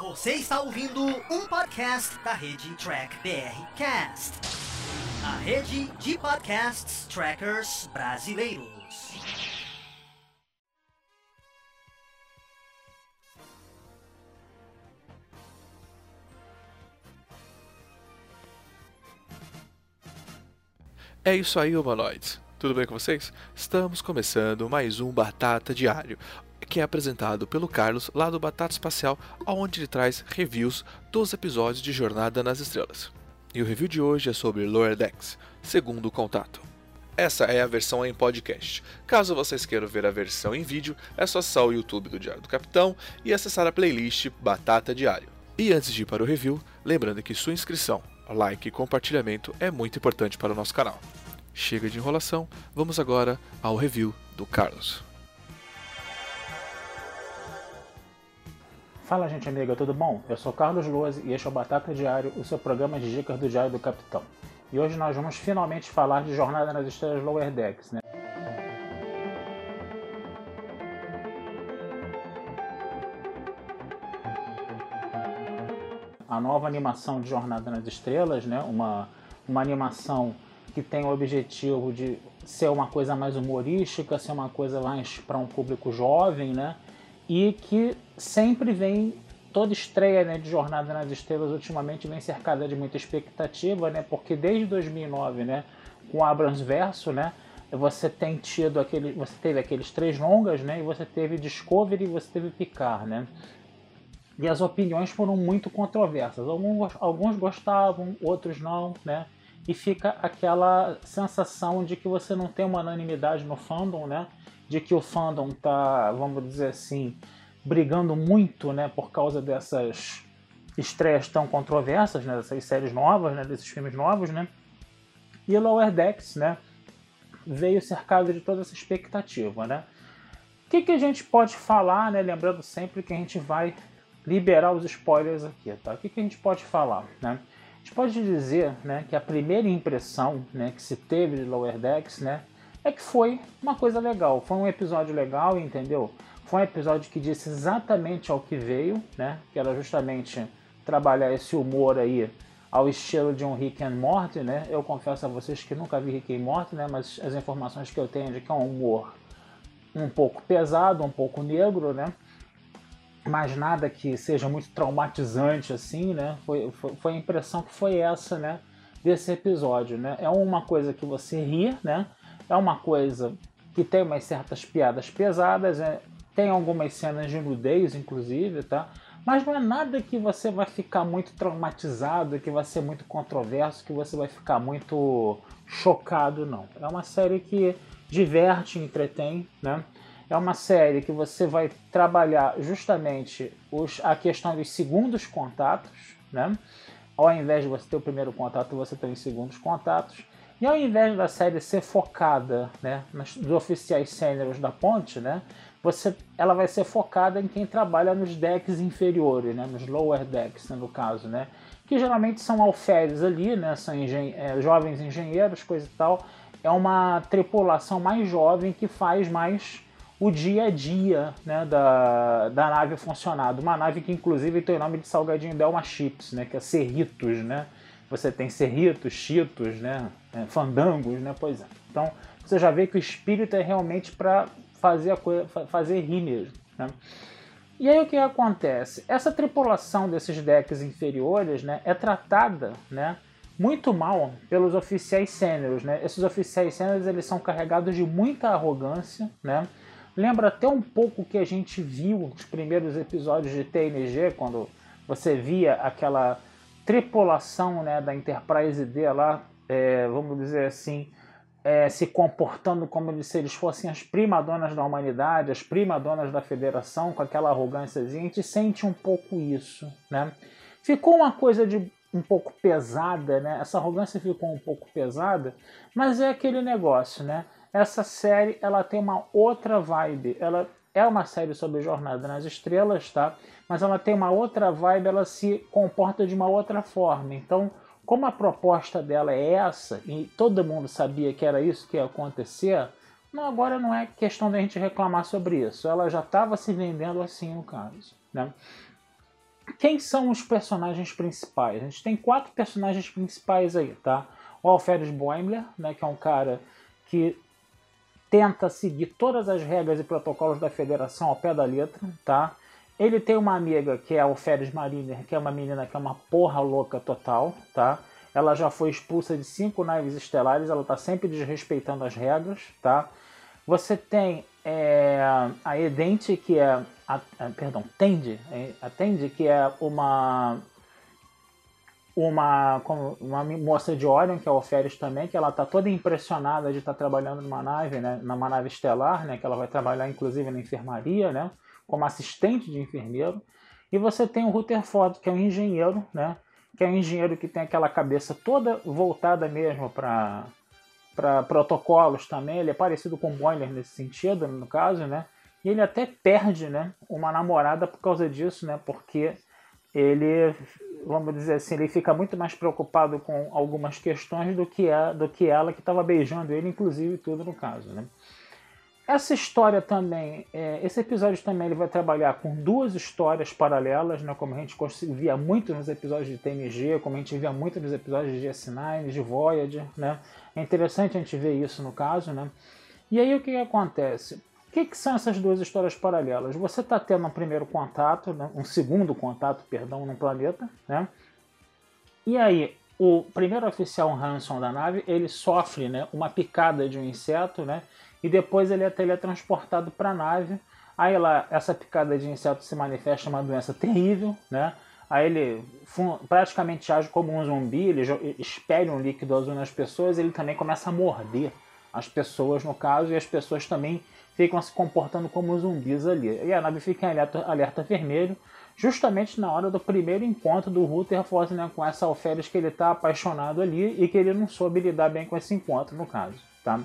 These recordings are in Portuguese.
Você está ouvindo um podcast da rede Track BR Cast, a rede de podcasts trackers brasileiros. É isso aí, humanoides. Tudo bem com vocês? Estamos começando mais um Batata Diário, que é apresentado pelo Carlos lá do Batata Espacial, onde ele traz reviews dos episódios de Jornada nas Estrelas. E o review de hoje é sobre Lower Decks, segundo contato. Essa é a versão em podcast. Caso vocês queiram ver a versão em vídeo, é só acessar o YouTube do Diário do Capitão e acessar a playlist Batata Diário. E antes de ir para o review, lembrando que sua inscrição, like e compartilhamento é muito importante para o nosso canal. Chega de enrolação, vamos agora ao review do Carlos. Fala gente amiga, tudo bom? Eu sou Carlos Lose e este é o Batata Diário, o seu programa de dicas do Diário do Capitão. E hoje nós vamos finalmente falar de Jornada nas Estrelas Lower Decks, né? A nova animação de Jornada nas Estrelas, né? Uma, uma animação que tem o objetivo de ser uma coisa mais humorística, ser uma coisa mais para um público jovem, né? E que sempre vem toda estreia né, de Jornada nas Estrelas ultimamente vem cercada de muita expectativa, né? Porque desde 2009, né, com Abrams Verso, né, você tem tido aquele, você teve aqueles três longas, né? E você teve Discovery e você teve Picard, né? E as opiniões foram muito controversas. Alguns, alguns gostavam, outros não, né? E fica aquela sensação de que você não tem uma unanimidade no fandom, né? De que o fandom tá, vamos dizer assim, brigando muito, né? Por causa dessas estreias tão controversas, né? Dessas séries novas, né? Desses filmes novos, né? E Lower Decks, né? Veio cercado de toda essa expectativa, né? O que, que a gente pode falar, né? Lembrando sempre que a gente vai liberar os spoilers aqui, tá? O que, que a gente pode falar, né? A gente pode dizer, né, que a primeira impressão, né, que se teve de Lower Decks, né, é que foi uma coisa legal, foi um episódio legal, entendeu? Foi um episódio que disse exatamente ao que veio, né, que era justamente trabalhar esse humor aí ao estilo de um Rick and Morty, né? Eu confesso a vocês que nunca vi Rick and Morty, né, mas as informações que eu tenho de que é um humor um pouco pesado, um pouco negro, né? mas nada que seja muito traumatizante assim, né? Foi, foi, foi, a impressão que foi essa, né? Desse episódio, né? É uma coisa que você ri, né? É uma coisa que tem umas certas piadas pesadas, né? tem algumas cenas de nudez, inclusive, tá? Mas não é nada que você vai ficar muito traumatizado, que vai ser muito controverso, que você vai ficar muito chocado, não. É uma série que diverte, entretém, né? É uma série que você vai trabalhar justamente os, a questão dos segundos contatos, né? Ao invés de você ter o primeiro contato, você tem os segundos contatos. E ao invés da série ser focada né, nos oficiais sêniores da ponte, né, você, ela vai ser focada em quem trabalha nos decks inferiores, né, nos lower decks, né, no caso, né, que geralmente são alferes ali, né, são engen é, jovens engenheiros, coisa e tal. É uma tripulação mais jovem que faz mais o dia a dia né, da, da nave funcionar. Uma nave que inclusive tem o nome de Salgadinho Delma Chips, né, que é Cerritos, né? Você tem Cerritos, Cheetos, né, é, Fandangos, né? Pois é. Então você já vê que o espírito é realmente para fazer a coisa, fazer rir mesmo. Né? E aí o que acontece? Essa tripulação desses decks inferiores né, é tratada né, muito mal pelos oficiais sêniores. Né? Esses oficiais sêniores eles são carregados de muita arrogância, né? Lembra até um pouco o que a gente viu nos primeiros episódios de TNG, quando você via aquela tripulação né, da Enterprise D lá, é, vamos dizer assim, é, se comportando como se eles fossem as primadonas da humanidade, as primadonas da federação, com aquela arrogância. A gente sente um pouco isso. Né? Ficou uma coisa de um pouco pesada, né? essa arrogância ficou um pouco pesada, mas é aquele negócio, né? Essa série ela tem uma outra vibe. Ela é uma série sobre Jornada nas Estrelas, tá? Mas ela tem uma outra vibe, ela se comporta de uma outra forma. Então, como a proposta dela é essa, e todo mundo sabia que era isso que ia acontecer, não, agora não é questão da gente reclamar sobre isso. Ela já estava se vendendo assim no caso. Né? quem são os personagens principais? A gente tem quatro personagens principais aí, tá? O Alferes Boimler, né, que é um cara que tenta seguir todas as regras e protocolos da federação ao pé da letra, tá? Ele tem uma amiga que é a Alferes Mariner, que é uma menina que é uma porra louca total, tá? Ela já foi expulsa de cinco naves estelares, ela tá sempre desrespeitando as regras, tá? Você tem é, a Edente, que é. A, a, perdão, Tende, é, a Tende, que é uma. Uma, uma moça de Orion, que é a Oferis também, que ela está toda impressionada de estar tá trabalhando numa nave, né, numa nave estelar, né, que ela vai trabalhar inclusive na enfermaria, né, como assistente de enfermeiro. E você tem o Rutherford, que é um engenheiro, né, que é um engenheiro que tem aquela cabeça toda voltada mesmo para para protocolos também, ele é parecido com o Boiler nesse sentido, no caso, né? E ele até perde, né, uma namorada por causa disso, né? Porque ele, vamos dizer assim, ele fica muito mais preocupado com algumas questões do que, a, do que ela que estava beijando ele, inclusive tudo no caso, né? Essa história também, é, esse episódio também ele vai trabalhar com duas histórias paralelas, né, como a gente via muito nos episódios de TNG, como a gente via muito nos episódios de S9, de Voyager, né? É interessante a gente ver isso no caso, né? E aí o que acontece? Que, que, são essas duas histórias paralelas? Você está tendo um primeiro contato, né? um segundo contato, perdão, no planeta, né? E aí o primeiro oficial Hanson da nave ele sofre, né, uma picada de um inseto, né? e depois ele é teletransportado para a nave. Aí lá, essa picada de inseto se manifesta uma doença terrível, né? Aí ele praticamente age como um zumbi, ele espelha um líquido azul nas pessoas, ele também começa a morder as pessoas, no caso, e as pessoas também ficam se comportando como zumbis ali. E a nave fica em alerta, alerta vermelho, justamente na hora do primeiro encontro do Rutherford né, com essa alferes que ele está apaixonado ali e que ele não soube lidar bem com esse encontro, no caso. Tá?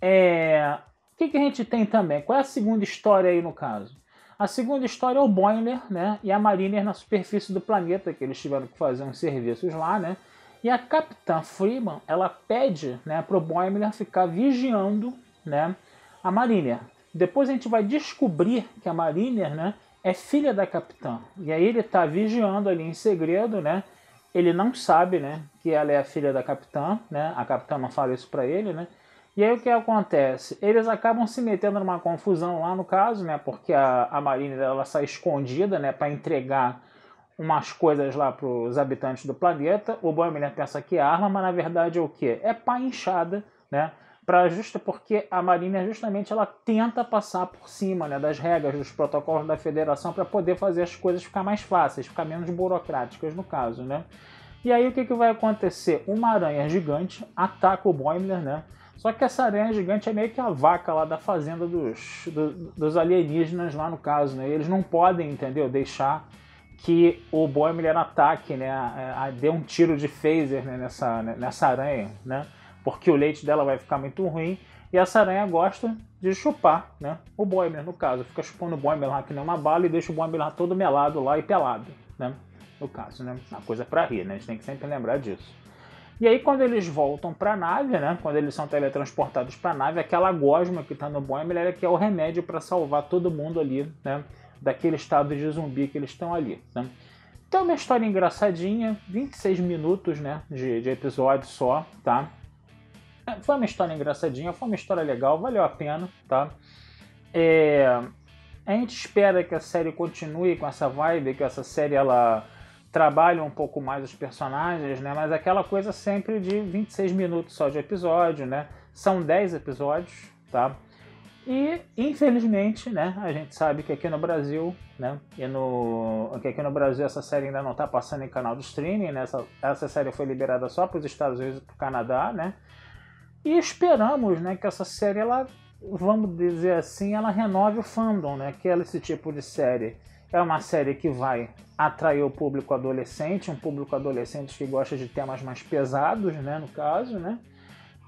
É... O que, que a gente tem também? Qual é a segunda história aí no caso? A segunda história é o Boiler né, e a Mariner na superfície do planeta, que eles tiveram que fazer uns serviços lá, né? E a Capitã Freeman, ela pede né, para o Boimler ficar vigiando né, a Mariner. Depois a gente vai descobrir que a Mariner né, é filha da Capitã. E aí ele está vigiando ali em segredo, né? Ele não sabe né, que ela é a filha da Capitã, né? A Capitã não fala isso para ele, né? E aí o que acontece? Eles acabam se metendo numa confusão lá no caso, né? Porque a, a Marina ela sai escondida, né? Para entregar umas coisas lá para os habitantes do planeta. O Boimler pensa que é arma, mas na verdade é o que? É pá inchada, né? Para justa porque a Marinha justamente ela tenta passar por cima né, das regras dos protocolos da Federação para poder fazer as coisas ficar mais fáceis, ficar menos burocráticas no caso, né? E aí o que, que vai acontecer? Uma aranha gigante ataca o Boimler, né? Só que essa aranha gigante é meio que a vaca lá da fazenda dos, do, dos alienígenas lá no caso, né? Eles não podem, entendeu? Deixar que o Boimler ataque, né? A, a, dê um tiro de phaser né? nessa, nessa aranha, né? Porque o leite dela vai ficar muito ruim. E essa aranha gosta de chupar, né? O Boimler, no caso. Fica chupando o Boimler lá que nem uma bala e deixa o Boimler lá todo melado lá e pelado, né? No caso, né? Uma coisa para rir, né? A gente tem que sempre lembrar disso. E aí quando eles voltam para a nave, né, quando eles são teletransportados para a nave, aquela gosma que está no Boeing é que é o remédio para salvar todo mundo ali, né, daquele estado de zumbi que eles estão ali. Né. Então uma história engraçadinha, 26 minutos né, de, de episódio só, tá? Foi uma história engraçadinha, foi uma história legal, valeu a pena, tá? É, a gente espera que a série continue com essa vibe, que essa série ela trabalham um pouco mais os personagens, né? Mas aquela coisa sempre de 26 minutos só de episódio, né? São 10 episódios, tá? E infelizmente, né, a gente sabe que aqui no Brasil, né, e no que aqui no Brasil essa série ainda não está passando em canal de streaming, né? Essa, essa série foi liberada só para os Estados Unidos e para o Canadá, né? E esperamos, né, que essa série ela, vamos dizer assim, ela renove o fandom, né? Que é esse tipo de série é uma série que vai atrair o público adolescente, um público adolescente que gosta de temas mais pesados, né, no caso, né?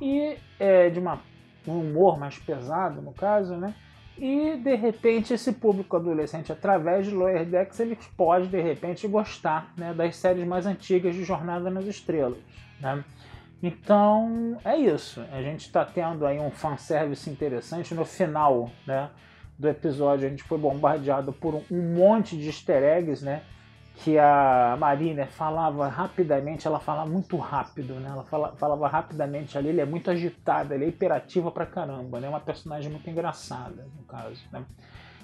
E é de uma, um humor mais pesado, no caso, né? E de repente esse público adolescente, através de Lower Decks, ele pode de repente gostar né, das séries mais antigas de Jornada nas Estrelas. Né? Então é isso. A gente está tendo aí um fanservice interessante no final, né? do episódio, a gente foi bombardeado por um monte de easter eggs, né? que a Marina falava rapidamente, ela fala muito rápido, né? Ela fala, falava rapidamente ali, ele é muito agitada, ele é hiperativa pra caramba, né? Uma personagem muito engraçada, no caso, né?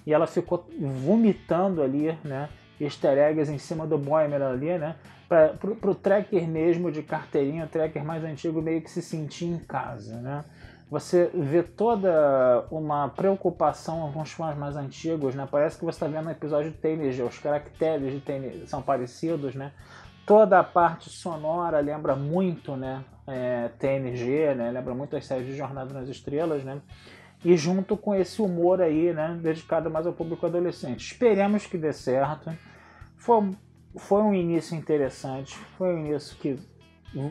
E ela ficou vomitando ali, né? Easter eggs em cima do Boimer ali, né? Para pro tracker mesmo de carteirinha, o tracker mais antigo meio que se sentir em casa, né? você vê toda uma preocupação com os fãs mais antigos, né? Parece que você está vendo um episódio de TNG, os caracteres de TNG são parecidos, né? Toda a parte sonora lembra muito, né? É, TNG, né? Lembra muito as séries de Jornada nas Estrelas, né? E junto com esse humor aí, né? Dedicado mais ao público adolescente. Esperemos que dê certo. Foi, foi um início interessante, foi um início que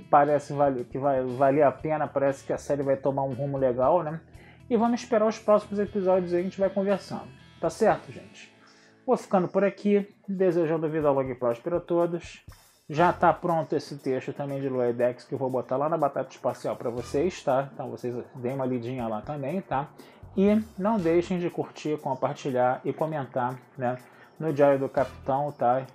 parece que vai valer a pena, parece que a série vai tomar um rumo legal, né? E vamos esperar os próximos episódios e a gente vai conversando. Tá certo, gente? Vou ficando por aqui, desejando vida longa e próspera a todos. Já está pronto esse texto também de Loedex que eu vou botar lá na Batata Espacial para vocês, tá? Então vocês deem uma lidinha lá também, tá? E não deixem de curtir, compartilhar e comentar, né? No Diário do Capitão, tá?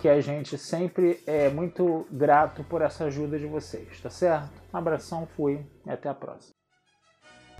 Que a gente sempre é muito grato por essa ajuda de vocês, tá certo? Um abração, fui e até a próxima.